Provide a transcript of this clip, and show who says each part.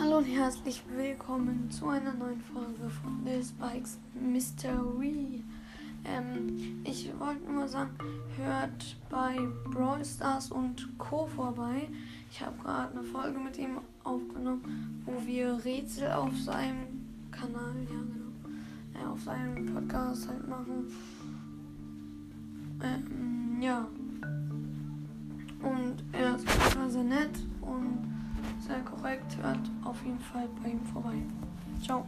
Speaker 1: und herzlich willkommen zu einer neuen Folge von The Spikes Mystery. Ähm, ich wollte nur sagen, hört bei Brawl Stars und Co. vorbei. Ich habe gerade eine Folge mit ihm aufgenommen, wo wir Rätsel auf seinem Kanal, ja genau, äh, auf seinem Podcast halt machen. Ähm, ja. Und er ist sehr nett und sehr korrekt. Hört auf jeden Fall bei ihm vorbei. Ciao.